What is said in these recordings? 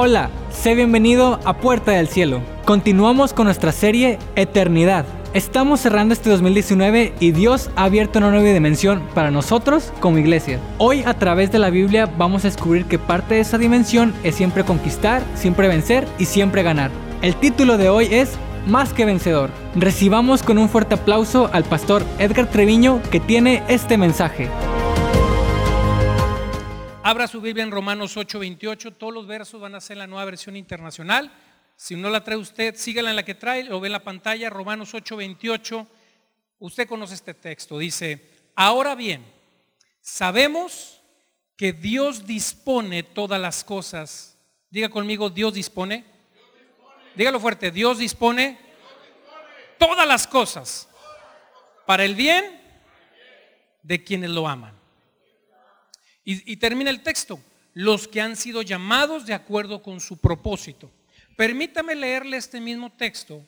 Hola, sé bienvenido a Puerta del Cielo. Continuamos con nuestra serie Eternidad. Estamos cerrando este 2019 y Dios ha abierto una nueva dimensión para nosotros como iglesia. Hoy a través de la Biblia vamos a descubrir que parte de esa dimensión es siempre conquistar, siempre vencer y siempre ganar. El título de hoy es Más que vencedor. Recibamos con un fuerte aplauso al pastor Edgar Treviño que tiene este mensaje. Abra su Biblia en Romanos 8:28. Todos los versos van a ser la nueva versión internacional. Si no la trae usted, sígala en la que trae, lo ve la pantalla, Romanos 8:28. Usted conoce este texto. Dice, ahora bien, sabemos que Dios dispone todas las cosas. Diga conmigo, Dios dispone. Dígalo fuerte, Dios dispone todas las cosas para el bien de quienes lo aman. Y, termina el texto, los que han sido llamados de acuerdo con su propósito. Permítame leerle este mismo texto,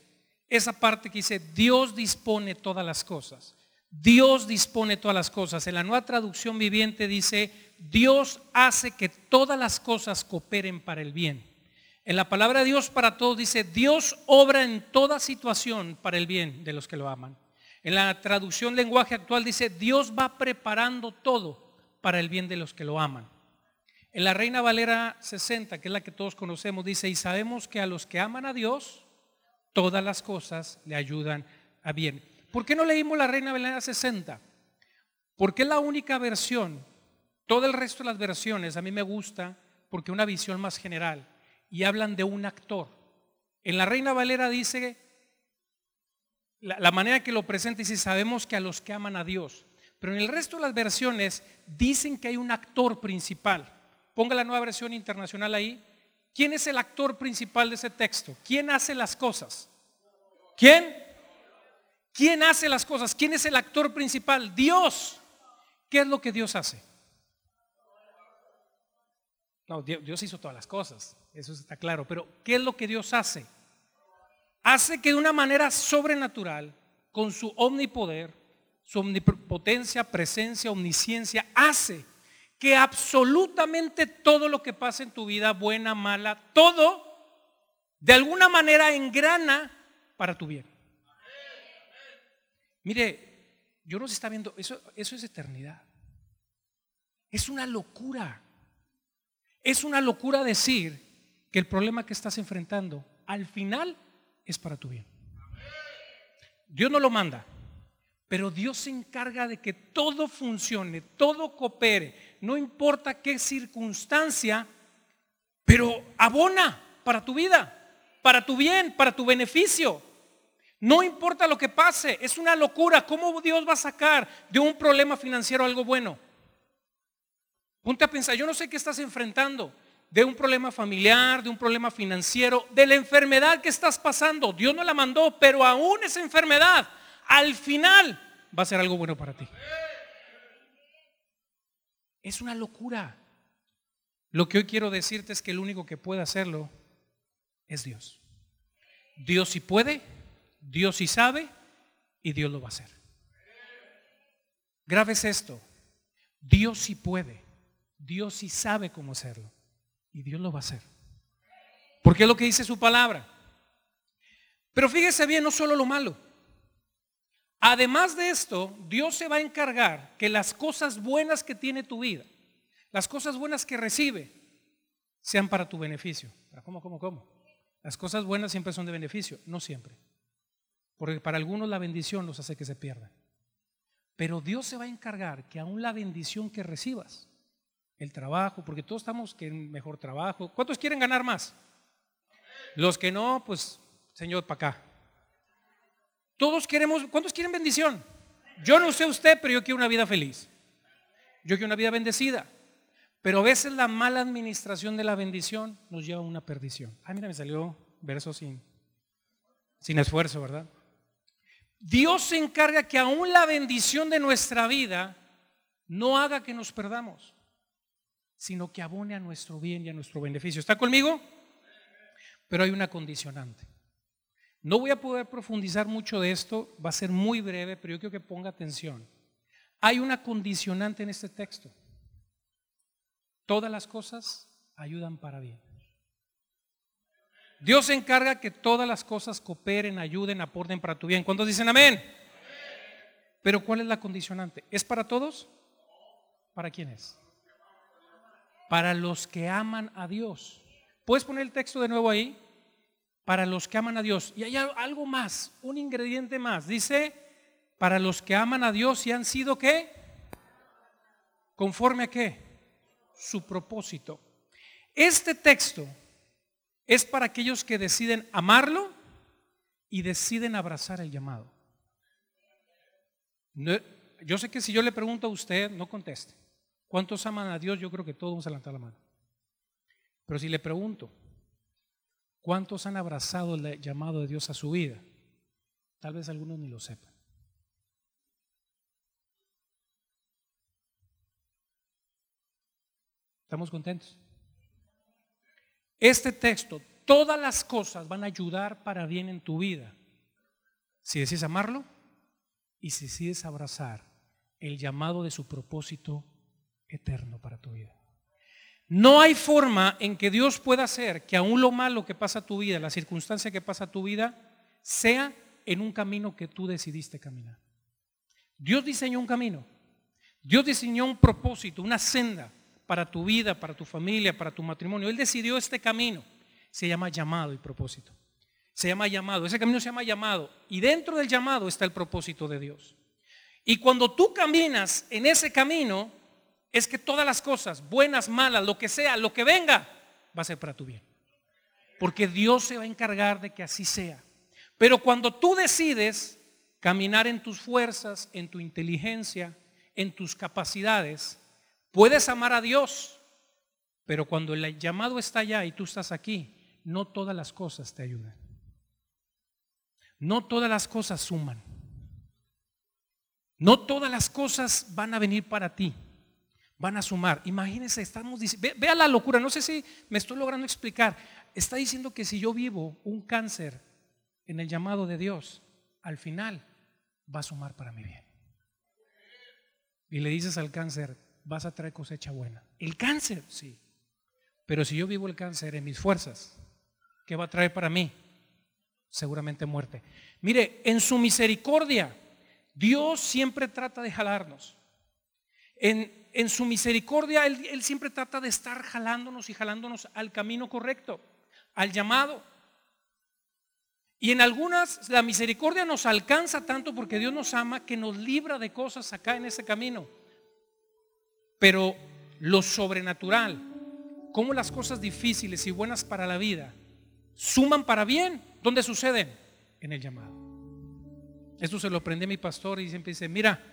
esa parte que dice, Dios dispone todas las cosas. Dios dispone todas las cosas. En la nueva traducción viviente dice, Dios hace que todas las cosas cooperen para el bien. En la palabra Dios para todos dice, Dios obra en toda situación para el bien de los que lo aman. En la traducción lenguaje actual dice, Dios va preparando todo para el bien de los que lo aman. En la Reina Valera 60, que es la que todos conocemos, dice, y sabemos que a los que aman a Dios, todas las cosas le ayudan a bien. ¿Por qué no leímos la Reina Valera 60? Porque es la única versión. Todo el resto de las versiones a mí me gusta porque una visión más general y hablan de un actor. En la Reina Valera dice, la, la manera que lo presenta dice, sabemos que a los que aman a Dios, pero en el resto de las versiones dicen que hay un actor principal. Ponga la nueva versión internacional ahí. ¿Quién es el actor principal de ese texto? ¿Quién hace las cosas? ¿Quién? ¿Quién hace las cosas? ¿Quién es el actor principal? Dios. ¿Qué es lo que Dios hace? No, Dios hizo todas las cosas, eso está claro, pero ¿qué es lo que Dios hace? Hace que de una manera sobrenatural, con su omnipoder, su omnipotencia, presencia, omnisciencia, hace que absolutamente todo lo que pasa en tu vida, buena, mala, todo, de alguna manera engrana para tu bien. Mire, yo no está viendo, eso, eso es eternidad. Es una locura. Es una locura decir que el problema que estás enfrentando al final es para tu bien. Dios no lo manda. Pero Dios se encarga de que todo funcione, todo coopere, no importa qué circunstancia, pero abona para tu vida, para tu bien, para tu beneficio. No importa lo que pase, es una locura. ¿Cómo Dios va a sacar de un problema financiero algo bueno? Ponte a pensar, yo no sé qué estás enfrentando, de un problema familiar, de un problema financiero, de la enfermedad que estás pasando. Dios no la mandó, pero aún esa enfermedad al final va a ser algo bueno para ti. Es una locura. Lo que hoy quiero decirte es que el único que puede hacerlo es Dios. Dios sí puede, Dios sí sabe y Dios lo va a hacer. Grabes esto. Dios sí puede, Dios sí sabe cómo hacerlo y Dios lo va a hacer. Porque es lo que dice su palabra. Pero fíjese bien, no solo lo malo. Además de esto, Dios se va a encargar que las cosas buenas que tiene tu vida, las cosas buenas que recibe, sean para tu beneficio. ¿Cómo, cómo, cómo? Las cosas buenas siempre son de beneficio, no siempre. Porque para algunos la bendición los hace que se pierdan. Pero Dios se va a encargar que aún la bendición que recibas, el trabajo, porque todos estamos que en mejor trabajo. ¿Cuántos quieren ganar más? Los que no, pues, Señor, para acá. Todos queremos, ¿cuántos quieren bendición? Yo no sé usted, pero yo quiero una vida feliz. Yo quiero una vida bendecida. Pero a veces la mala administración de la bendición nos lleva a una perdición. Ah, mira, me salió verso sin, sin esfuerzo, ¿verdad? Dios se encarga que aún la bendición de nuestra vida no haga que nos perdamos, sino que abone a nuestro bien y a nuestro beneficio. ¿Está conmigo? Pero hay una condicionante. No voy a poder profundizar mucho de esto, va a ser muy breve, pero yo quiero que ponga atención. Hay una condicionante en este texto. Todas las cosas ayudan para bien. Dios se encarga que todas las cosas cooperen, ayuden, aporten para tu bien. ¿Cuántos dicen amén? Pero ¿cuál es la condicionante? ¿Es para todos? ¿Para quiénes? Para los que aman a Dios. ¿Puedes poner el texto de nuevo ahí? Para los que aman a Dios. Y hay algo más, un ingrediente más. Dice, para los que aman a Dios y han sido qué? ¿Conforme a qué? Su propósito. Este texto es para aquellos que deciden amarlo y deciden abrazar el llamado. yo sé que si yo le pregunto a usted, no conteste. ¿Cuántos aman a Dios? Yo creo que todos vamos a levantar la mano. Pero si le pregunto, ¿cuántos han abrazado el llamado de Dios a su vida? Tal vez algunos ni lo sepan. ¿Estamos contentos? Este texto, todas las cosas van a ayudar para bien en tu vida. Si decides amarlo y si decides abrazar el llamado de su propósito eterno para tu vida. No hay forma en que Dios pueda hacer que aún lo malo que pasa a tu vida, la circunstancia que pasa a tu vida, sea en un camino que tú decidiste caminar. Dios diseñó un camino. Dios diseñó un propósito, una senda para tu vida, para tu familia, para tu matrimonio. Él decidió este camino. Se llama llamado y propósito. Se llama llamado. Ese camino se llama llamado. Y dentro del llamado está el propósito de Dios. Y cuando tú caminas en ese camino, es que todas las cosas, buenas, malas, lo que sea, lo que venga, va a ser para tu bien. Porque Dios se va a encargar de que así sea. Pero cuando tú decides caminar en tus fuerzas, en tu inteligencia, en tus capacidades, Puedes amar a Dios, pero cuando el llamado está allá y tú estás aquí, no todas las cosas te ayudan. No todas las cosas suman. No todas las cosas van a venir para ti. Van a sumar. Imagínense, estamos diciendo, vea la locura, no sé si me estoy logrando explicar. Está diciendo que si yo vivo un cáncer en el llamado de Dios, al final va a sumar para mi bien. Y le dices al cáncer, vas a traer cosecha buena. El cáncer, sí. Pero si yo vivo el cáncer en mis fuerzas, ¿qué va a traer para mí? Seguramente muerte. Mire, en su misericordia, Dios siempre trata de jalarnos. En, en su misericordia, él, siempre trata de estar jalándonos y jalándonos al camino correcto, al llamado. Y en algunas la misericordia nos alcanza tanto porque Dios nos ama que nos libra de cosas acá en ese camino. Pero lo sobrenatural, cómo las cosas difíciles y buenas para la vida suman para bien, ¿dónde suceden? En el llamado. Esto se lo aprendí a mi pastor y siempre dice, mira,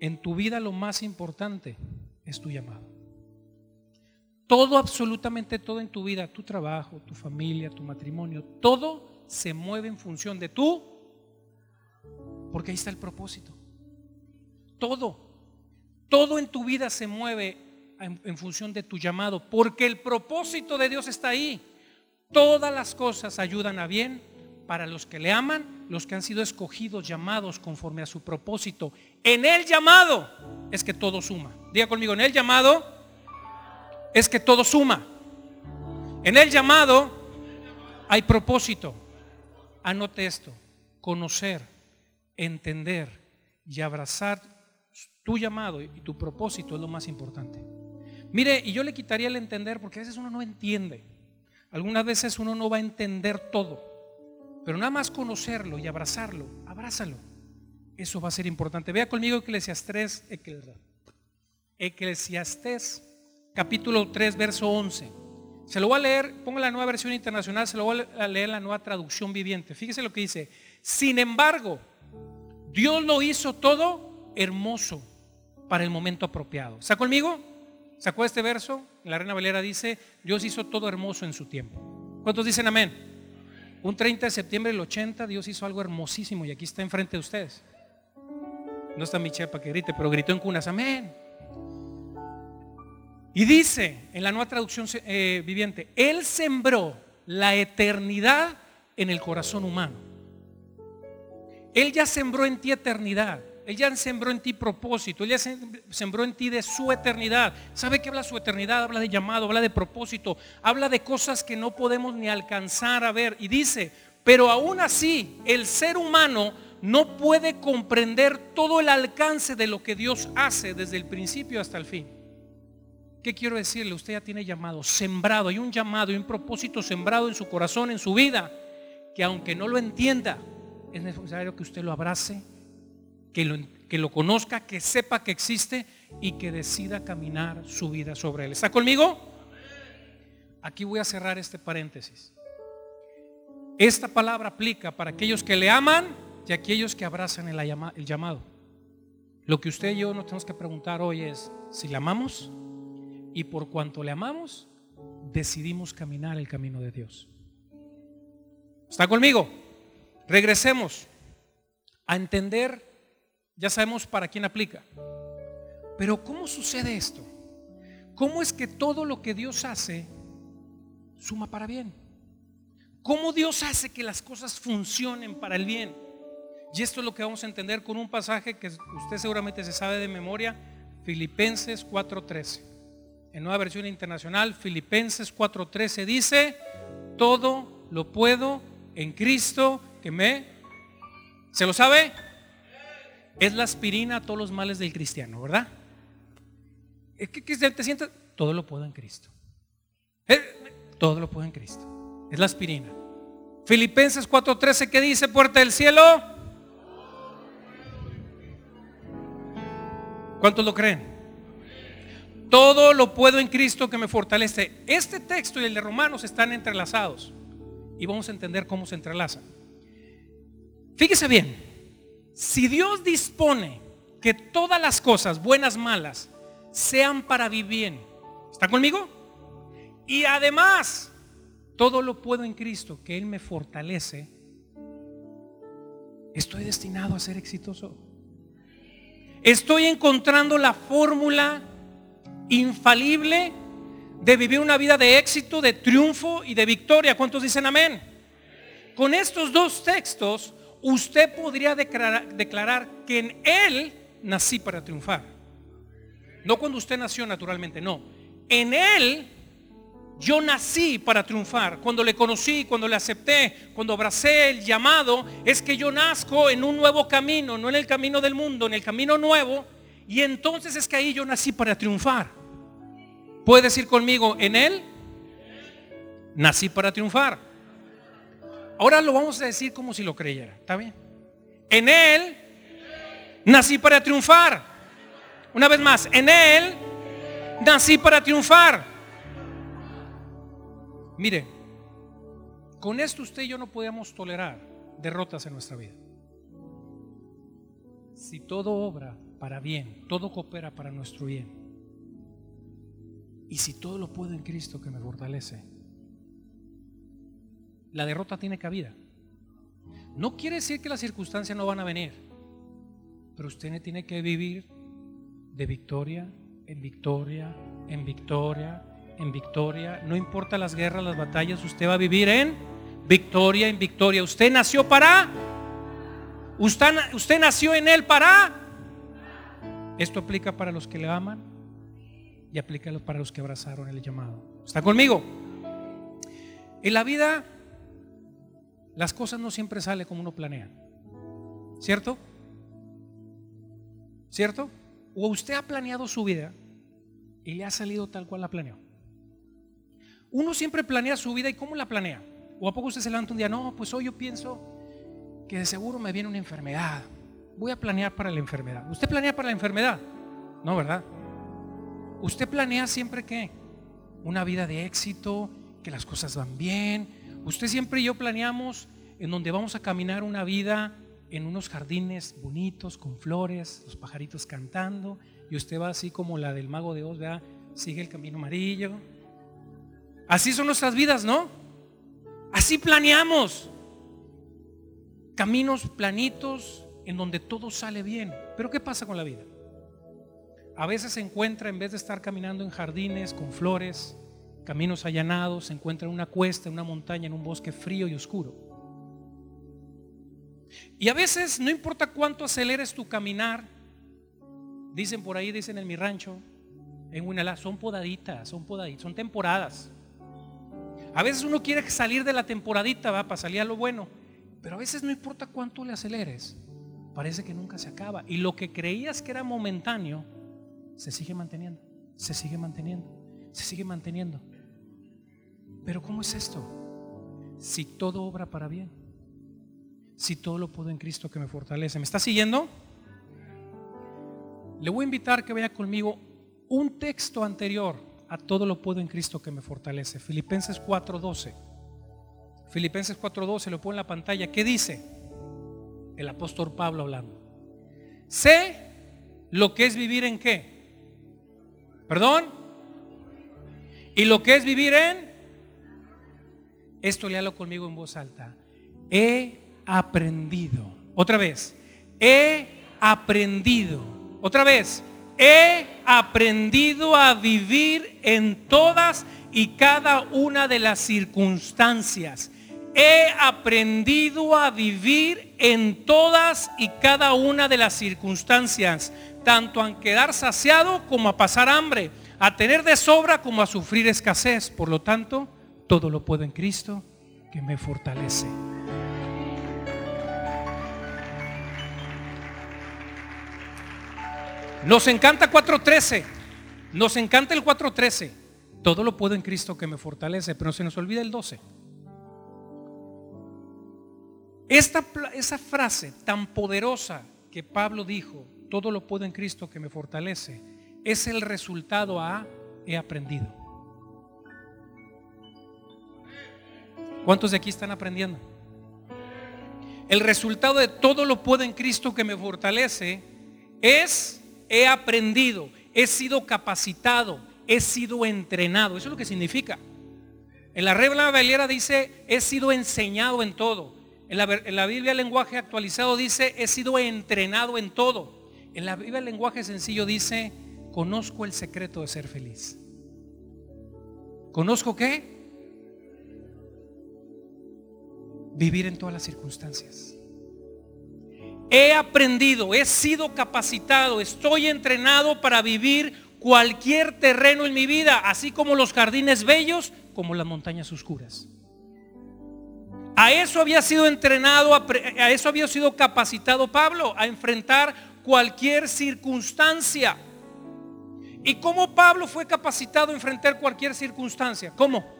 en tu vida lo más importante es tu llamado. Todo, absolutamente todo en tu vida, tu trabajo, tu familia, tu matrimonio, todo se mueve en función de tú, porque ahí está el propósito. Todo. Todo en tu vida se mueve en, función de tu llamado, porque el propósito de Dios está ahí. Todas las cosas ayudan a bien para los que le aman, los que han sido escogidos, llamados conforme a su propósito. En el llamado es que todo suma. Diga conmigo, en el llamado es que todo suma. En el llamado hay propósito. Anote esto, conocer, entender y abrazar tu llamado y tu propósito es lo más importante. Mire, y yo le quitaría el entender porque a veces uno no entiende. Algunas veces uno no va a entender todo. Pero nada más conocerlo y abrazarlo, abrázalo. Eso va a ser importante. Vea conmigo Eclesiastes, Eclesiastes capítulo 3, verso 11. Se lo voy a leer, pongo la nueva versión internacional, se lo voy a leer la nueva traducción viviente. Fíjese lo que dice. Sin embargo, Dios lo hizo todo hermoso para el momento apropiado. ¿Está conmigo? ¿Sacó este verso? La Reina Valera dice, Dios hizo todo hermoso en su tiempo. ¿Cuántos dicen amén? Un 30 de septiembre del 80 Dios hizo algo hermosísimo y aquí está enfrente de ustedes. No está mi chepa que grite, pero gritó en cunas, amén. Y dice en la nueva traducción eh, viviente, Él sembró la eternidad en el corazón humano. Él ya sembró en ti eternidad. Él ya sembró en ti propósito, Él ya sembró en ti de su eternidad. ¿Sabe qué habla su eternidad? Habla de llamado, habla de propósito, habla de cosas que no podemos ni alcanzar a ver. Y dice, pero aún así, el ser humano no puede comprender todo el alcance de lo que Dios hace desde el principio hasta el fin. ¿Qué quiero decirle? Usted ya tiene llamado, sembrado, hay un llamado y un propósito sembrado en su corazón, en su vida, que aunque no lo entienda, es necesario que usted lo abrace, que lo, que lo conozca, que sepa que existe y que decida caminar su vida sobre él. ¿Está conmigo? Aquí voy a cerrar este paréntesis. Esta palabra aplica para aquellos que le aman y aquellos que abrazan el, el llamado. Lo que usted y yo nos tenemos que preguntar hoy es si le amamos y por cuanto le amamos, decidimos caminar el camino de Dios. ¿Está conmigo? Regresemos a entender, ya sabemos para quién aplica. Pero ¿cómo sucede esto? ¿Cómo es que todo lo que Dios hace suma para bien? ¿Cómo Dios hace que las cosas funcionen para el bien? Y esto es lo que vamos a entender con un pasaje que usted seguramente se sabe de memoria, Filipenses 4:13. En nueva versión internacional, Filipenses 4:13 dice, todo lo puedo en Cristo que me... ¿Se lo sabe? Es la aspirina a todos los males del cristiano, ¿verdad? Es que, te sientas, todo lo puedo en Cristo. Eh, todo lo puedo en Cristo. Es la aspirina. Filipenses 4:13, ¿qué dice puerta del cielo? ¿Cuántos lo creen? Todo lo puedo en Cristo que me fortalece. Este texto y el de Romanos están entrelazados. Y vamos a entender cómo se entrelazan. Fíjese bien, si Dios dispone que todas las cosas, buenas, malas, sean para vivir bien, ¿está conmigo? Y además, todo lo puedo en Cristo, que Él me fortalece, estoy destinado a ser exitoso. Estoy encontrando la fórmula infalible de vivir una vida de éxito, de triunfo y de victoria. ¿Cuántos dicen amén? Con estos dos textos, usted podría declarar, que en Él nací para triunfar. No cuando usted nació naturalmente, no. En Él yo nací para triunfar. Cuando le conocí, cuando le acepté, cuando abracé el llamado, es que yo nazco en un nuevo camino, no en el camino del mundo, en el camino nuevo. Y entonces es que ahí yo nací para triunfar. ¿Puede decir conmigo, en Él nací para triunfar? Ahora lo vamos a decir como si lo creyera. ¿Está bien? En Él nací para triunfar. Una vez más, en Él nací para triunfar. Mire, con esto usted y yo no podemos tolerar derrotas en nuestra vida. Si todo obra para bien, todo coopera para nuestro bien. Y si todo lo puedo en Cristo que me fortalece, la derrota tiene cabida. No quiere decir que las circunstancias no van a venir, pero usted tiene que vivir de victoria en victoria, en victoria, en victoria. No importa las guerras, las batallas, usted va a vivir en victoria, en victoria. Usted nació para, usted, usted nació en Él para. Esto aplica para los que le aman, y aplícalo para los que abrazaron el llamado. ¿Está conmigo? En la vida las cosas no siempre salen como uno planea. ¿Cierto? ¿Cierto? O usted ha planeado su vida y le ha salido tal cual la planeó. Uno siempre planea su vida y cómo la planea. O a poco usted se levanta un día, no, pues hoy yo pienso que de seguro me viene una enfermedad. Voy a planear para la enfermedad. ¿Usted planea para la enfermedad? No, ¿verdad? Usted planea siempre que una vida de éxito, que las cosas van bien. Usted siempre y yo planeamos en donde vamos a caminar una vida en unos jardines bonitos, con flores, los pajaritos cantando, y usted va así como la del mago de Oz, vea, sigue el camino amarillo. Así son nuestras vidas, ¿no? Así planeamos. Caminos planitos en donde todo sale bien. Pero ¿qué pasa con la vida? a veces se encuentra, en vez de estar caminando en jardines con flores, caminos allanados, se encuentra en una cuesta, en una montaña, en un bosque frío y oscuro. Y a veces no importa cuánto aceleres tu caminar, dicen por ahí, dicen en mi rancho, en Winalá, son podaditas, son podaditas, son temporadas. A veces uno quiere salir de la temporadita, va, para salir a lo bueno. Pero a veces no importa cuánto le aceleres, parece que nunca se acaba. Y lo que creías que era momentáneo, se sigue manteniendo, se sigue manteniendo, se sigue manteniendo. Pero ¿cómo es esto? Si todo obra para bien, si todo lo puedo en Cristo que me fortalece. ¿Me está siguiendo? Le voy a invitar que vaya conmigo un texto anterior a todo lo puedo en Cristo que me fortalece. Filipenses 4:12. Filipenses 4:12 lo pone en la pantalla. ¿Qué dice? El apóstol Pablo hablando. Sé lo que es vivir en qué. ¿Perdón? ¿Y lo que es vivir en? Esto léalo conmigo en voz alta. He aprendido. Otra vez. He aprendido. Otra vez. He aprendido a vivir en todas y cada una de las circunstancias he aprendido a vivir en todas y cada una de las circunstancias, tanto a quedar saciado como a pasar hambre, a tener de sobra como a sufrir escasez. Por lo tanto, todo lo puedo en Cristo que me fortalece. Nos encanta 4.13. Nos encanta el 4.13. Todo lo puedo en Cristo que me fortalece, pero se nos olvida el 12. Esta, esa frase tan poderosa que Pablo dijo, todo lo puedo en Cristo que me fortalece, es el resultado a he aprendido. ¿Cuántos de aquí están aprendiendo? El resultado de todo lo puedo en Cristo que me fortalece es he aprendido, he sido capacitado, he sido entrenado. Eso es lo que significa. En la regla Valera dice, he sido enseñado en todo. En la, Biblia el lenguaje actualizado dice, he sido entrenado en todo. En la Biblia el lenguaje sencillo dice, conozco el secreto de ser feliz. ¿Conozco qué? Vivir en todas las circunstancias. He aprendido, he sido capacitado, estoy entrenado para vivir cualquier terreno en mi vida, así como los jardines bellos, como las montañas oscuras. A eso había sido entrenado, a eso había sido capacitado Pablo, a enfrentar cualquier circunstancia. ¿Y cómo Pablo fue capacitado a enfrentar cualquier circunstancia? ¿Cómo?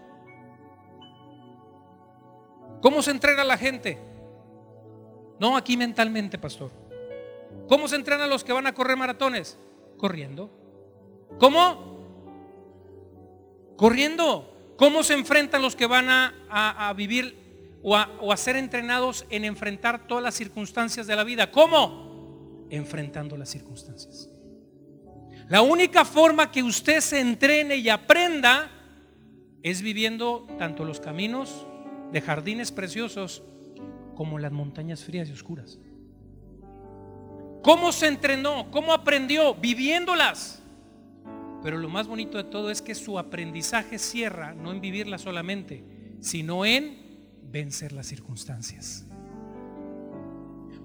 ¿Cómo se entrena la gente? No aquí mentalmente, pastor. ¿Cómo se entrenan los que van a correr maratones? Corriendo. ¿Cómo? Corriendo. ¿Cómo se enfrentan los que van a, a vivir o a, ser entrenados en enfrentar todas las circunstancias de la vida. ¿Cómo? Enfrentando las circunstancias. La única forma que usted se entrene y aprenda es viviendo tanto los caminos de jardines preciosos como las montañas frías y oscuras. ¿Cómo se entrenó? ¿Cómo aprendió? Viviéndolas. Pero lo más bonito de todo es que su aprendizaje cierra no en vivirla solamente, sino en vencer las circunstancias.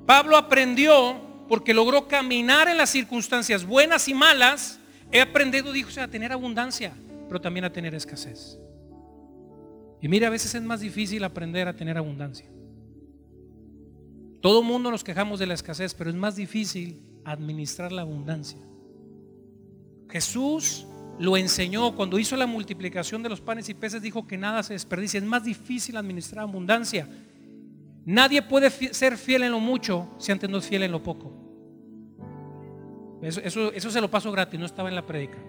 Pablo aprendió porque logró caminar en las circunstancias buenas y malas. He aprendido, dijo, a tener abundancia, pero también a tener escasez. Y mire, a veces es más difícil aprender a tener abundancia. Todo mundo nos quejamos de la escasez, pero es más difícil administrar la abundancia. Jesús lo enseñó cuando hizo la multiplicación de los panes y peces, dijo que nada se desperdicia. Es más difícil administrar abundancia. Nadie puede ser fiel en lo mucho si antes no es fiel en lo poco. Eso, eso, se lo paso gratis, no estaba en la predica.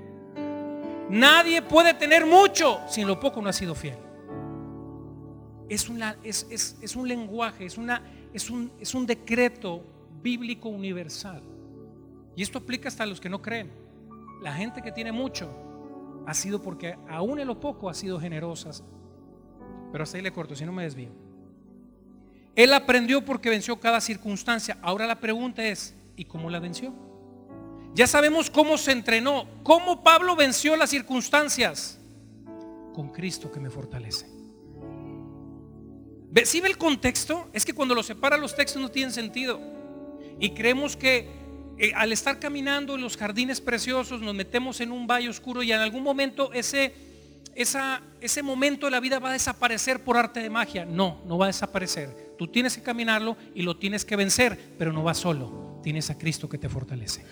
Nadie puede tener mucho si en lo poco no ha sido fiel. Es, una, es, es un lenguaje, es, una, es, un, es un decreto bíblico universal. Y esto aplica hasta a los que no creen. La gente que tiene mucho ha sido porque aún en lo poco ha sido generosas. Pero hasta ahí le corto, si no me desvío. Él aprendió porque venció cada circunstancia. Ahora la pregunta es, ¿y cómo la venció? Ya sabemos cómo se entrenó, cómo Pablo venció las circunstancias. Con Cristo que me fortalece. ¿Ve, ¿Sí ve el contexto? Es que cuando lo separa los textos no tienen sentido. Y creemos que eh, al estar caminando en los jardines preciosos nos metemos en un valle oscuro y en algún momento ese, esa, ese momento de la vida va a desaparecer por arte de magia. No, no va a desaparecer. Tú tienes que caminarlo y lo tienes que vencer, pero no vas solo. Tienes a Cristo que te fortalece.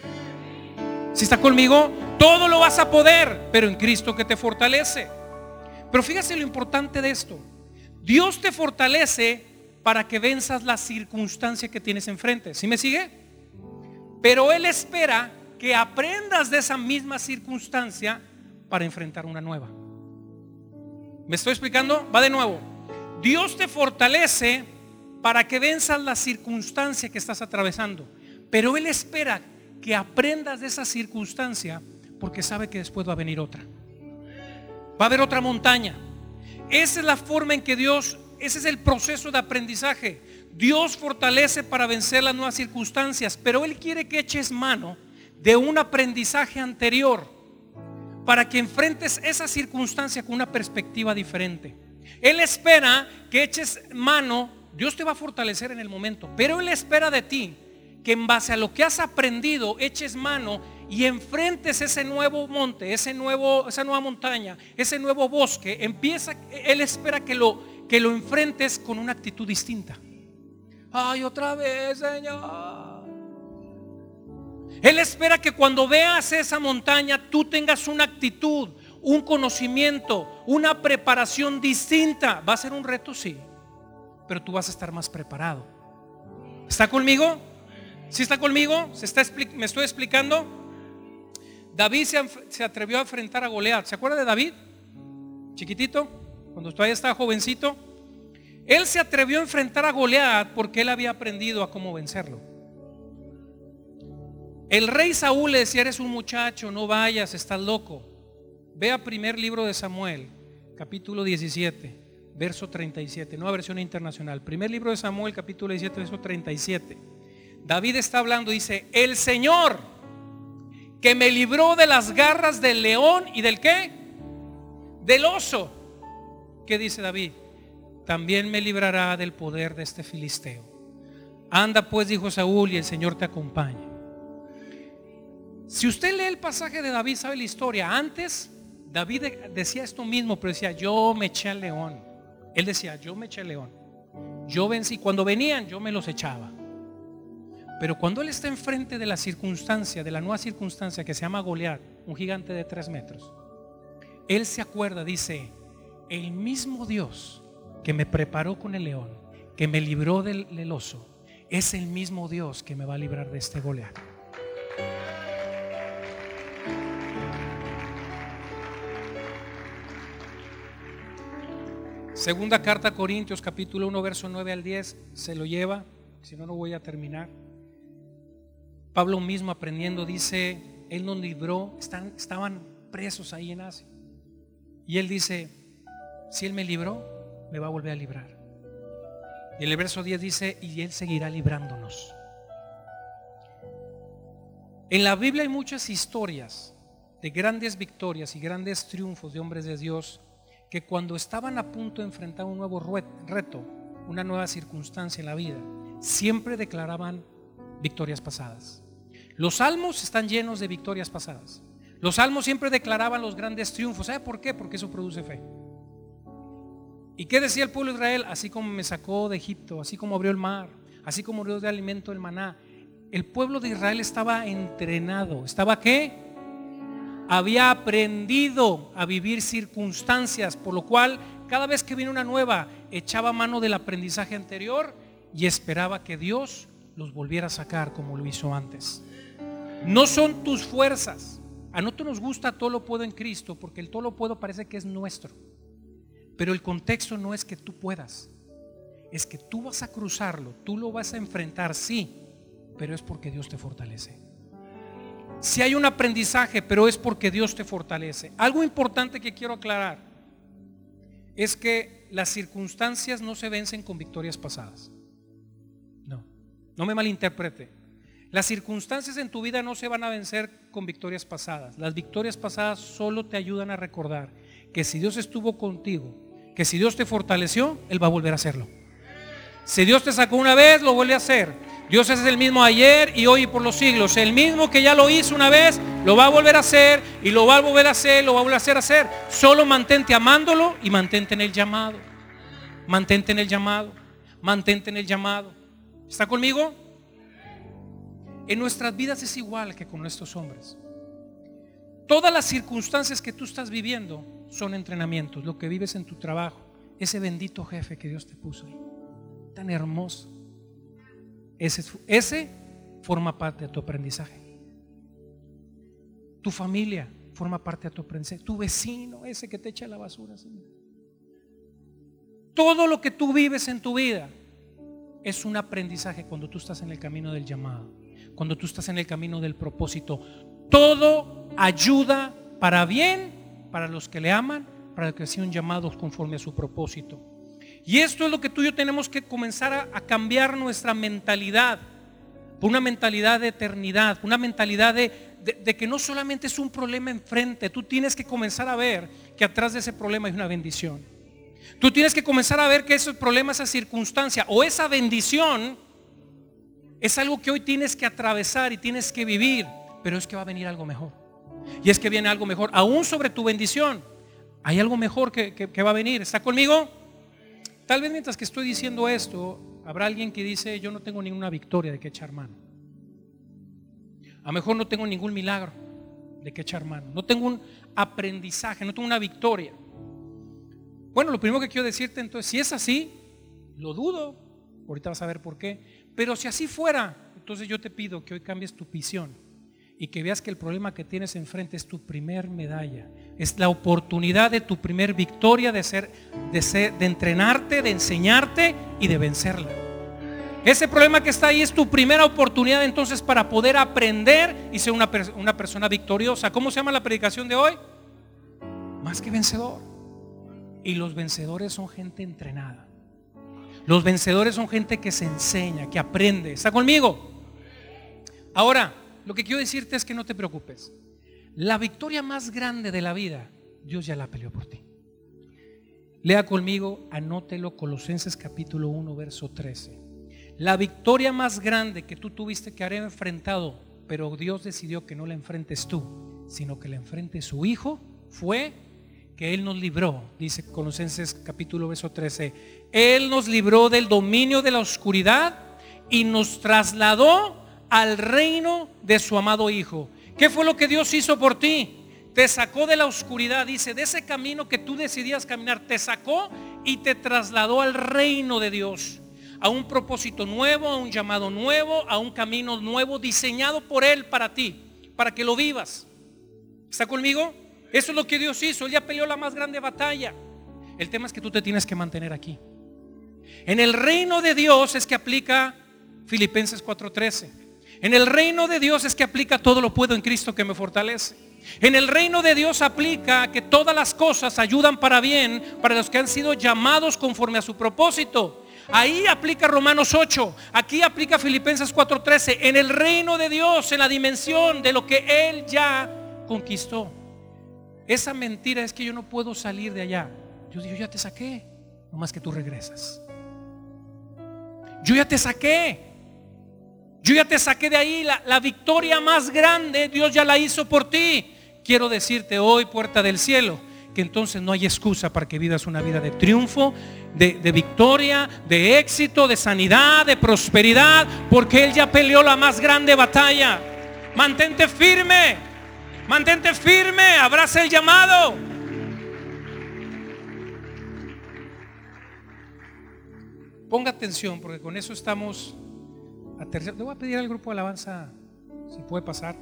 Si está conmigo, todo lo vas a poder, pero en Cristo que te fortalece. Pero fíjate lo importante de esto. Dios te fortalece para que venzas la circunstancia que tienes enfrente. ¿Sí me sigue? Pero Él espera que aprendas de esa misma circunstancia para enfrentar una nueva. ¿Me estoy explicando? Va de nuevo. Dios te fortalece para que venzas la circunstancia que estás atravesando. Pero Él espera que aprendas de esa circunstancia porque sabe que después va a venir otra. Va a haber otra montaña. Esa es la forma en que Dios, ese es el proceso de aprendizaje. Dios fortalece para vencer las nuevas circunstancias, pero Él quiere que eches mano de un aprendizaje anterior para que enfrentes esa circunstancia con una perspectiva diferente. Él espera que eches mano, Dios te va a fortalecer en el momento, pero Él espera de ti que en base a lo que has aprendido eches mano y enfrentes ese nuevo monte, ese nuevo, esa nueva montaña, ese nuevo bosque, empieza, Él espera que lo, que lo enfrentes con una actitud distinta. Ay, otra vez, Señor. Él espera que cuando veas esa montaña tú tengas una actitud, un conocimiento, una preparación distinta. Va a ser un reto, sí, pero tú vas a estar más preparado. ¿Está conmigo? ¿Sí está conmigo? ¿Se está ¿Me estoy explicando? David se, atrevió a enfrentar a Goliat. ¿Se acuerda de David? Chiquitito, cuando todavía estaba jovencito. Él se atrevió a enfrentar a Goliat porque él había aprendido a cómo vencerlo. El rey Saúl le decía, eres un muchacho, no vayas, estás loco. Vea primer libro de Samuel, capítulo 17, verso 37, nueva versión internacional. Primer libro de Samuel, capítulo 17, verso 37. David está hablando, dice, el Señor que me libró de las garras del león y del qué? Del oso. ¿Qué dice David? También me librará del poder de este filisteo. Anda pues, dijo Saúl, y el Señor te acompañe. Si usted lee el pasaje de David, sabe la historia. Antes, David decía esto mismo, pero decía, yo me eché al león. Él decía, yo me eché al león. Yo vencí. Cuando venían, yo me los echaba. Pero cuando él está enfrente de la circunstancia, de la nueva circunstancia que se llama Goliat, un gigante de tres metros, él se acuerda, dice, el mismo Dios que me preparó con el león, que me libró del, del oso, es el mismo Dios que me va a librar de este Goliat. Segunda carta a Corintios capítulo 1 verso 9 al 10 se lo lleva, si no no voy a terminar. Pablo mismo aprendiendo dice, Él nos libró, están, estaban presos ahí en Asia. Y Él dice, si Él me libró, me va a volver a librar. Y el verso 10 dice, y Él seguirá librándonos. En la Biblia hay muchas historias de grandes victorias y grandes triunfos de hombres de Dios que cuando estaban a punto de enfrentar un nuevo reto, una nueva circunstancia en la vida, siempre declaraban victorias pasadas. Los salmos están llenos de victorias pasadas. Los salmos siempre declaraban los grandes triunfos. ¿Sabe por qué? Porque eso produce fe. ¿Y qué decía el pueblo de Israel? Así como me sacó de Egipto, así como abrió el mar, así como abrió de alimento el maná. El pueblo de Israel estaba entrenado. ¿Estaba qué? Había aprendido a vivir circunstancias, por lo cual cada vez que vino una nueva, echaba mano del aprendizaje anterior y esperaba que Dios los volviera a sacar como lo hizo antes. No son tus fuerzas. A nosotros nos gusta todo lo puedo en Cristo porque el todo lo puedo parece que es nuestro. Pero el contexto no es que tú puedas. Es que tú vas a cruzarlo, tú lo vas a enfrentar, sí, pero es porque Dios te fortalece. Si hay un aprendizaje, pero es porque Dios te fortalece. Algo importante que quiero aclarar es que las circunstancias no se vencen con victorias pasadas. No, no me malinterprete. Las circunstancias en tu vida no se van a vencer con victorias pasadas. Las victorias pasadas solo te ayudan a recordar que si Dios estuvo contigo, que si Dios te fortaleció, Él va a volver a hacerlo. Si Dios te sacó una vez, lo vuelve a hacer. Dios es el mismo ayer y hoy y por los siglos. El mismo que ya lo hizo una vez, lo va a volver a hacer y lo va a volver a hacer, lo va a volver a hacer. hacer. Solo mantente amándolo y mantente en el llamado. Mantente en el llamado. Mantente en el llamado. ¿Está conmigo? En nuestras vidas es igual que con estos hombres. Todas las circunstancias que tú estás viviendo son entrenamientos. Lo que vives en tu trabajo, ese bendito jefe que Dios te puso ahí, tan hermoso. Ese, ese forma parte de tu aprendizaje. Tu familia forma parte de tu aprendizaje. Tu vecino, ese que te echa la basura. Todo lo que tú vives en tu vida es un aprendizaje cuando tú estás en el camino del llamado, cuando tú estás en el camino del propósito. Todo ayuda para bien para los que le aman, para los que sean llamados conforme a su propósito. Y esto es lo que tú y yo tenemos que comenzar a, cambiar nuestra mentalidad, por una mentalidad de eternidad, una mentalidad de, de que no solamente es un problema enfrente, tú tienes que comenzar a ver que atrás de ese problema hay una bendición. Tú tienes que comenzar a ver que ese problema, esa circunstancia o esa bendición es algo que hoy tienes que atravesar y tienes que vivir, pero es que va a venir algo mejor. Y es que viene algo mejor, aún sobre tu bendición. Hay algo mejor que, va a venir. ¿Está conmigo? Tal vez mientras que estoy diciendo esto, habrá alguien que dice, yo no tengo ninguna victoria de que echar mano. A lo mejor no tengo ningún milagro de que echar mano. No tengo un aprendizaje, no tengo una victoria. Bueno, lo primero que quiero decirte entonces, si es así, lo dudo. Ahorita vas a ver por qué. Pero si así fuera, entonces yo te pido que hoy cambies tu visión y que veas que el problema que tienes enfrente es tu primer medalla, es la oportunidad de tu primer victoria de ser, de ser, de entrenarte, de enseñarte y de vencerla. Ese problema que está ahí es tu primera oportunidad entonces para poder aprender y ser una, una persona victoriosa. ¿Cómo se llama la predicación de hoy? Más que vencedor. Y los vencedores son gente entrenada. Los vencedores son gente que se enseña, que aprende. ¿Está conmigo? Ahora, lo que quiero decirte es que no te preocupes. La victoria más grande de la vida, Dios ya la peleó por ti. Lea conmigo, anótelo, Colosenses capítulo 1, verso 13. La victoria más grande que tú tuviste que haber enfrentado, pero Dios decidió que no la enfrentes tú, sino que la enfrente su Hijo, fue que Él nos libró, dice Colosenses capítulo verso 13. Él nos libró del dominio de la oscuridad y nos trasladó al reino de su amado Hijo. ¿Qué fue lo que Dios hizo por ti? Te sacó de la oscuridad, dice, de ese camino que tú decidías caminar, te sacó y te trasladó al reino de Dios, a un propósito nuevo, a un llamado nuevo, a un camino nuevo diseñado por Él para ti, para que lo vivas. ¿Está conmigo? Eso es lo que Dios hizo, Él ya peleó la más grande batalla. El tema es que tú te tienes que mantener aquí. En el reino de Dios es que aplica Filipenses 4:13. En el reino de Dios es que aplica todo lo puedo en Cristo que me fortalece. En el reino de Dios aplica que todas las cosas ayudan para bien para los que han sido llamados conforme a su propósito. Ahí aplica Romanos 8, aquí aplica Filipenses 4:13. En el reino de Dios, en la dimensión de lo que Él ya conquistó. Esa mentira es que yo no puedo salir de allá. Yo digo, ya te saqué, no más que tú regresas. Yo ya te saqué. Yo ya te saqué de ahí, la, victoria más grande Dios ya la hizo por ti. Quiero decirte hoy, puerta del cielo, que entonces no hay excusa para que vivas una vida de triunfo, de, de, victoria, de éxito, de sanidad, de prosperidad, porque Él ya peleó la más grande batalla. Mantente firme, mantente firme, abraza el llamado. Ponga atención, porque con eso estamos le voy a pedir al grupo de alabanza si puede pasar.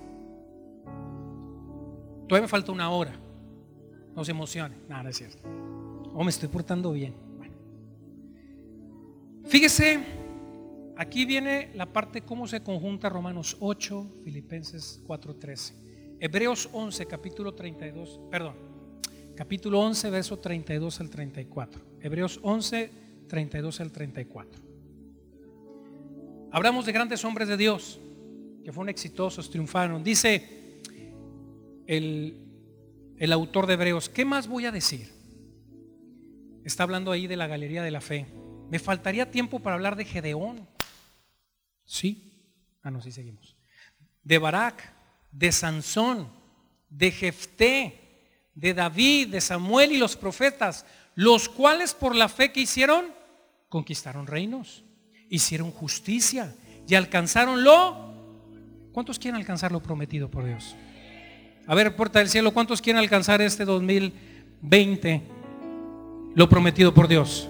Todavía me falta una hora. No se emocione. Nada, no es cierto. O me estoy portando bien. Fíjese, aquí viene la parte cómo se conjunta Romanos 8, Filipenses 4:13. Hebreos 11, capítulo 32, perdón, capítulo 11, verso 32 al 34. Hebreos 11, 32 al 34. Hablamos de grandes hombres de Dios que fueron exitosos, triunfaron. Dice el, el autor de Hebreos, ¿qué más voy a decir? Está hablando ahí de la galería de la fe. Me faltaría tiempo para hablar de Gedeón. Sí. Ah, no, sí seguimos. De Barak, de Sansón, de Jefté, de David, de Samuel y los profetas, los cuales por la fe que hicieron, conquistaron reinos, hicieron justicia y alcanzaron lo. ¿Cuántos quieren alcanzar lo prometido por Dios? A ver, puerta del cielo, ¿cuántos quieren alcanzar este 2020 lo prometido por Dios?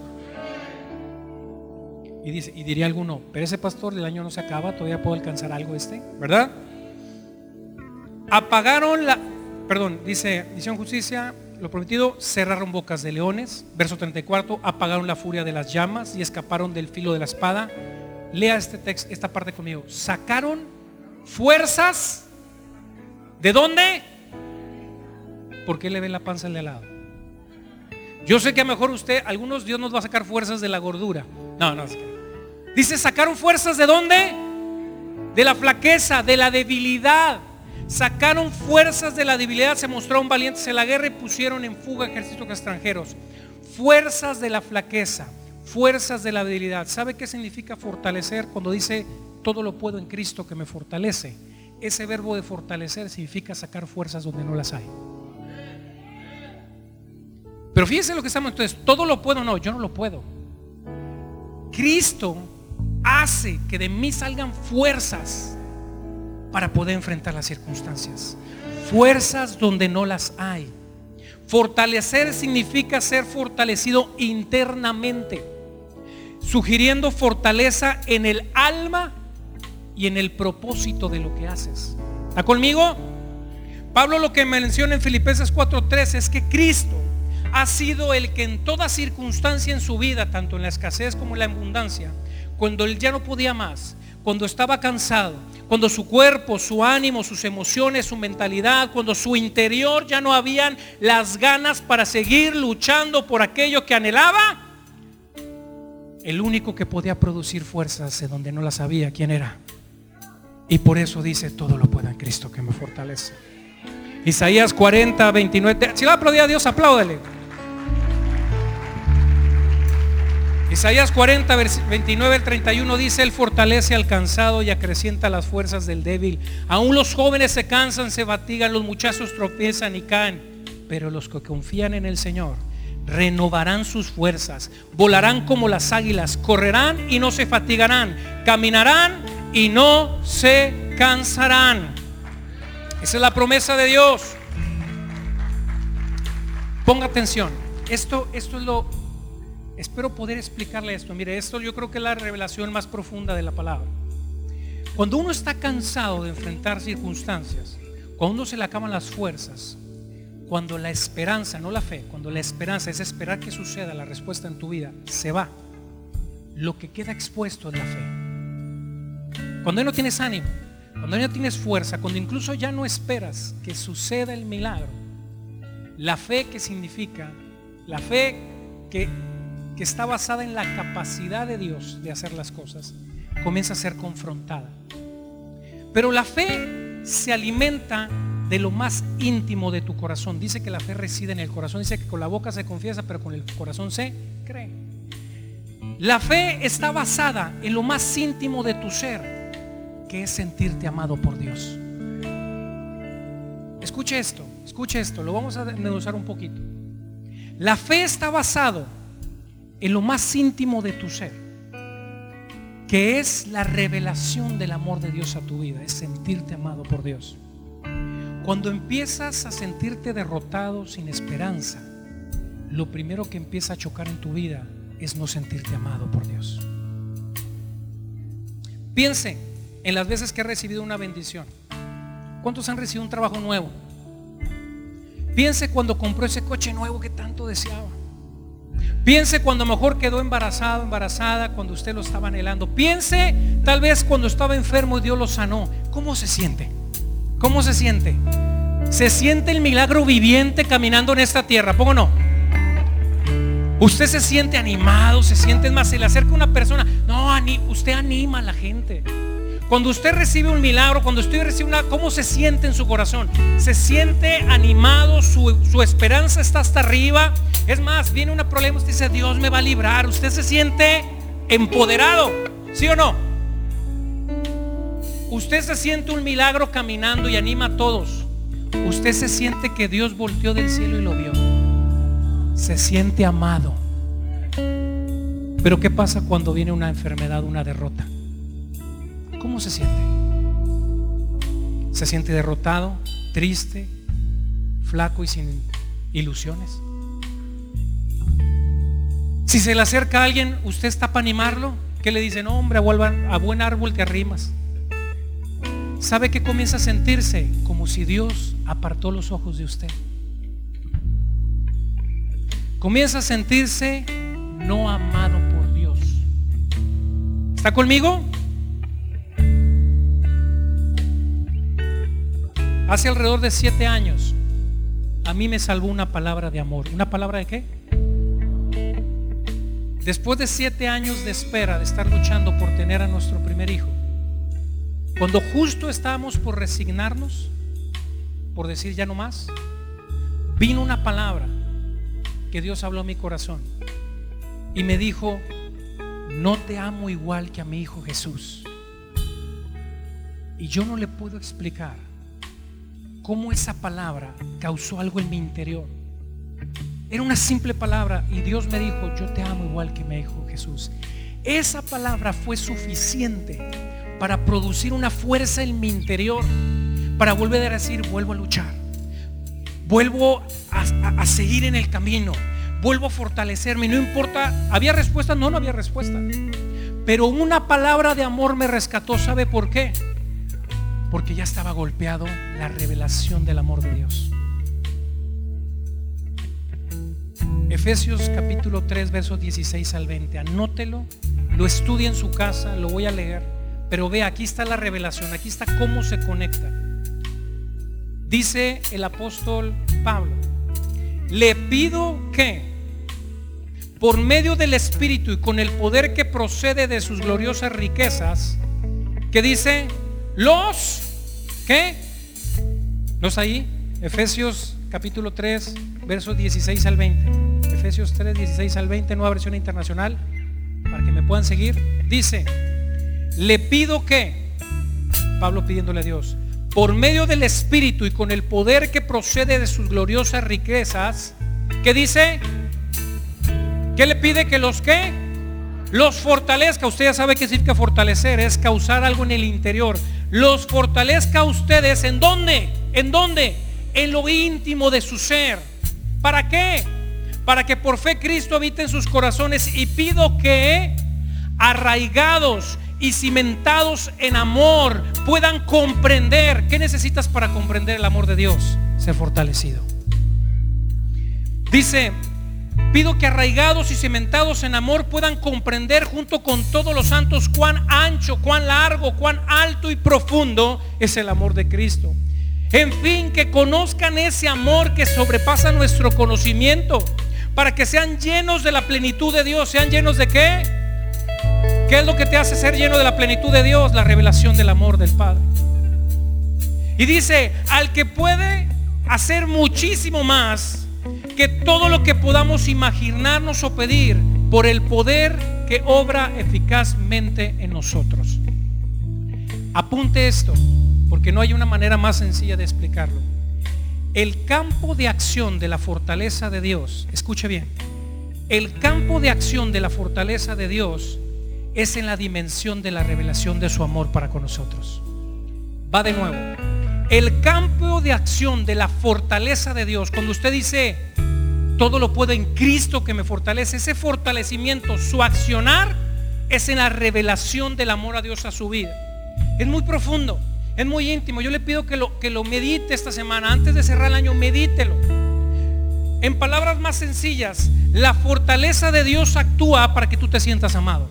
Y, dice, y diría alguno, pero ese pastor del año no se acaba, todavía puedo alcanzar algo este, ¿verdad? Apagaron la, perdón, dice, hicieron justicia, lo prometido, cerraron bocas de leones, verso 34, apagaron la furia de las llamas y escaparon del filo de la espada. Lea este texto, esta parte conmigo. Sacaron fuerzas. ¿De dónde? ¿Por qué le ve la panza al de al lado? Yo sé que a lo mejor usted, algunos Dios nos va a sacar fuerzas de la gordura. No, no. Dice, sacaron fuerzas de dónde? De la flaqueza, de la debilidad sacaron fuerzas de la debilidad, se mostraron valientes en la guerra y pusieron en fuga ejércitos extranjeros. Fuerzas de la flaqueza, fuerzas de la debilidad. ¿Sabe qué significa fortalecer cuando dice todo lo puedo en Cristo que me fortalece? Ese verbo de fortalecer significa sacar fuerzas donde no las hay. Pero fíjense lo que estamos entonces, todo lo puedo, no, yo no lo puedo. Cristo hace que de mí salgan fuerzas para poder enfrentar las circunstancias. Fuerzas donde no las hay. Fortalecer significa ser fortalecido internamente, sugiriendo fortaleza en el alma y en el propósito de lo que haces. ¿Está conmigo? Pablo lo que menciona en Filipenses 4:3 es que Cristo ha sido el que en toda circunstancia en su vida, tanto en la escasez como en la abundancia, cuando él ya no podía más, cuando estaba cansado, cuando su cuerpo, su ánimo, sus emociones, su mentalidad, cuando su interior ya no habían las ganas para seguir luchando por aquello que anhelaba, el único que podía producir fuerzas de donde no las había, ¿quién era? Y por eso dice, todo lo pueda en Cristo que me fortalece. Isaías 40, 29. Si va a aplaudir a Dios, apláudele. Isaías 40, 29 al 31 dice, Él fortalece al cansado y acrecienta las fuerzas del débil. Aún los jóvenes se cansan, se fatigan, los muchachos tropiezan y caen. Pero los que confían en el Señor renovarán sus fuerzas, volarán como las águilas, correrán y no se fatigarán, caminarán y no se cansarán. Esa es la promesa de Dios. Ponga atención. Esto, esto es lo Espero poder explicarle esto. Mire, esto yo creo que es la revelación más profunda de la palabra. Cuando uno está cansado de enfrentar circunstancias, cuando uno se le acaban las fuerzas, cuando la esperanza, no la fe, cuando la esperanza es esperar que suceda la respuesta en tu vida, se va. Lo que queda expuesto es la fe. Cuando no tienes ánimo, cuando no tienes fuerza, cuando incluso ya no esperas que suceda el milagro, la fe que significa, la fe que que está basada en la capacidad de Dios de hacer las cosas, comienza a ser confrontada. Pero la fe se alimenta de lo más íntimo de tu corazón. Dice que la fe reside en el corazón. Dice que con la boca se confiesa, pero con el corazón se cree. La fe está basada en lo más íntimo de tu ser, que es sentirte amado por Dios. Escuche esto, escuche esto, lo vamos a desmenuzar un poquito. La fe está basado en lo más íntimo de tu ser, que es la revelación del amor de Dios a tu vida, es sentirte amado por Dios. Cuando empiezas a sentirte derrotado sin esperanza, lo primero que empieza a chocar en tu vida es no sentirte amado por Dios. Piense en las veces que he recibido una bendición. ¿Cuántos han recibido un trabajo nuevo? Piense cuando compró ese coche nuevo que tanto deseaba. Piense cuando mejor quedó embarazado, embarazada, cuando usted lo estaba anhelando. Piense tal vez cuando estaba enfermo y Dios lo sanó. ¿Cómo se siente? ¿Cómo se siente? ¿Se siente el milagro viviente caminando en esta tierra? ¿Pongo no? Usted se siente animado, se siente más, se le acerca una persona. No, usted anima a la gente. Cuando usted recibe un milagro, cuando usted recibe una, ¿cómo se siente en su corazón? Se siente animado, su, esperanza está hasta arriba. Es más, viene un problema, usted dice, Dios me va a librar. Usted se siente empoderado, ¿sí o no? Usted se siente un milagro caminando y anima a todos. Usted se siente que Dios volteó del cielo y lo vio. Se siente amado. Pero ¿qué pasa cuando viene una enfermedad, una derrota? ¿Cómo se siente? ¿Se siente derrotado, triste, flaco y sin ilusiones? Si se le acerca a alguien, ¿usted está para animarlo? ¿Qué le dice? No, hombre, a buen árbol te arrimas. ¿Sabe que comienza a sentirse? Como si Dios apartó los ojos de usted. Comienza a sentirse no amado por Dios. ¿Está conmigo? Hace alrededor de siete años, a mí me salvó una palabra de amor. ¿Una palabra de qué? Después de siete años de espera, de estar luchando por tener a nuestro primer hijo, cuando justo estábamos por resignarnos, por decir ya no más, vino una palabra que Dios habló a mi corazón y me dijo, no te amo igual que a mi hijo Jesús. Y yo no le puedo explicar cómo esa palabra causó algo en mi interior. Era una simple palabra y Dios me dijo, yo te amo igual que me dijo Jesús. Esa palabra fue suficiente para producir una fuerza en mi interior, para volver a decir, vuelvo a luchar, vuelvo a, seguir en el camino, vuelvo a fortalecerme. No importa, ¿había respuesta? No, no había respuesta. Pero una palabra de amor me rescató. ¿Sabe por qué? Porque ya estaba golpeado la revelación del amor de Dios. Efesios capítulo 3, versos 16 al 20. Anótelo, lo estudie en su casa, lo voy a leer, pero ve, aquí está la revelación, aquí está cómo se conecta. Dice el apóstol Pablo, le pido que por medio del Espíritu y con el poder que procede de sus gloriosas riquezas, que dice, los, ¿qué? ¿Los ahí? Efesios capítulo 3, versos 16 al 20. Efesios 3, 16 al 20, nueva versión internacional, para que me puedan seguir. Dice, le pido que, Pablo pidiéndole a Dios, por medio del Espíritu y con el poder que procede de sus gloriosas riquezas, ¿qué dice? ¿Qué le pide que los que? Los fortalezca. Usted ya sabe qué significa fortalecer, es causar algo en el interior los fortalezca a ustedes en dónde? ¿En dónde? En lo íntimo de su ser. ¿Para qué? Para que por fe Cristo habite en sus corazones y pido que arraigados y cimentados en amor puedan comprender. ¿Qué necesitas para comprender el amor de Dios? Ser fortalecido. Dice, Pido que arraigados y cimentados en amor puedan comprender junto con todos los santos cuán ancho, cuán largo, cuán alto y profundo es el amor de Cristo. En fin, que conozcan ese amor que sobrepasa nuestro conocimiento, para que sean llenos de la plenitud de Dios. ¿Sean llenos de qué? ¿Qué es lo que te hace ser lleno de la plenitud de Dios? La revelación del amor del Padre. Y dice, al que puede hacer muchísimo más que todo lo que podamos imaginarnos o pedir por el poder que obra eficazmente en nosotros. Apunte esto, porque no hay una manera más sencilla de explicarlo. El campo de acción de la fortaleza de Dios, escuche bien, el campo de acción de la fortaleza de Dios es en la dimensión de la revelación de su amor para con nosotros. Va de nuevo. El campo de acción de la fortaleza de Dios, cuando usted dice, todo lo puedo en Cristo que me fortalece. Ese fortalecimiento, su accionar es en la revelación del amor a Dios a su vida. Es muy profundo, es muy íntimo. Yo le pido que lo, que lo medite esta semana. Antes de cerrar el año, medítelo. En palabras más sencillas, la fortaleza de Dios actúa para que tú te sientas amado.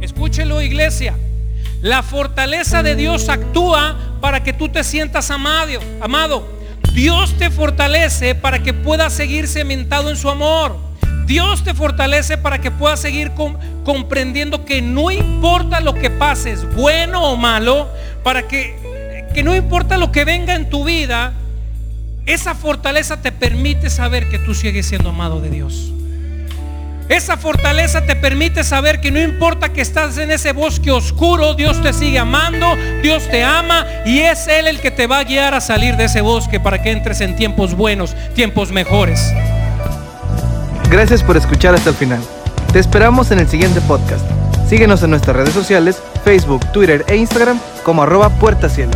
Escúchelo, iglesia. La fortaleza de Dios actúa para que tú te sientas amado. Amado. Dios te fortalece para que puedas seguir cementado en su amor. Dios te fortalece para que puedas seguir comprendiendo que no importa lo que pases, bueno o malo, para que, que no importa lo que venga en tu vida, esa fortaleza te permite saber que tú sigues siendo amado de Dios. Esa fortaleza te permite saber que no importa que estás en ese bosque oscuro, Dios te sigue amando, Dios te ama y es Él el que te va a guiar a salir de ese bosque para que entres en tiempos buenos, tiempos mejores. Gracias por escuchar hasta el final. Te esperamos en el siguiente podcast. Síguenos en nuestras redes sociales, Facebook, Twitter e Instagram como arroba Puerta Cielo.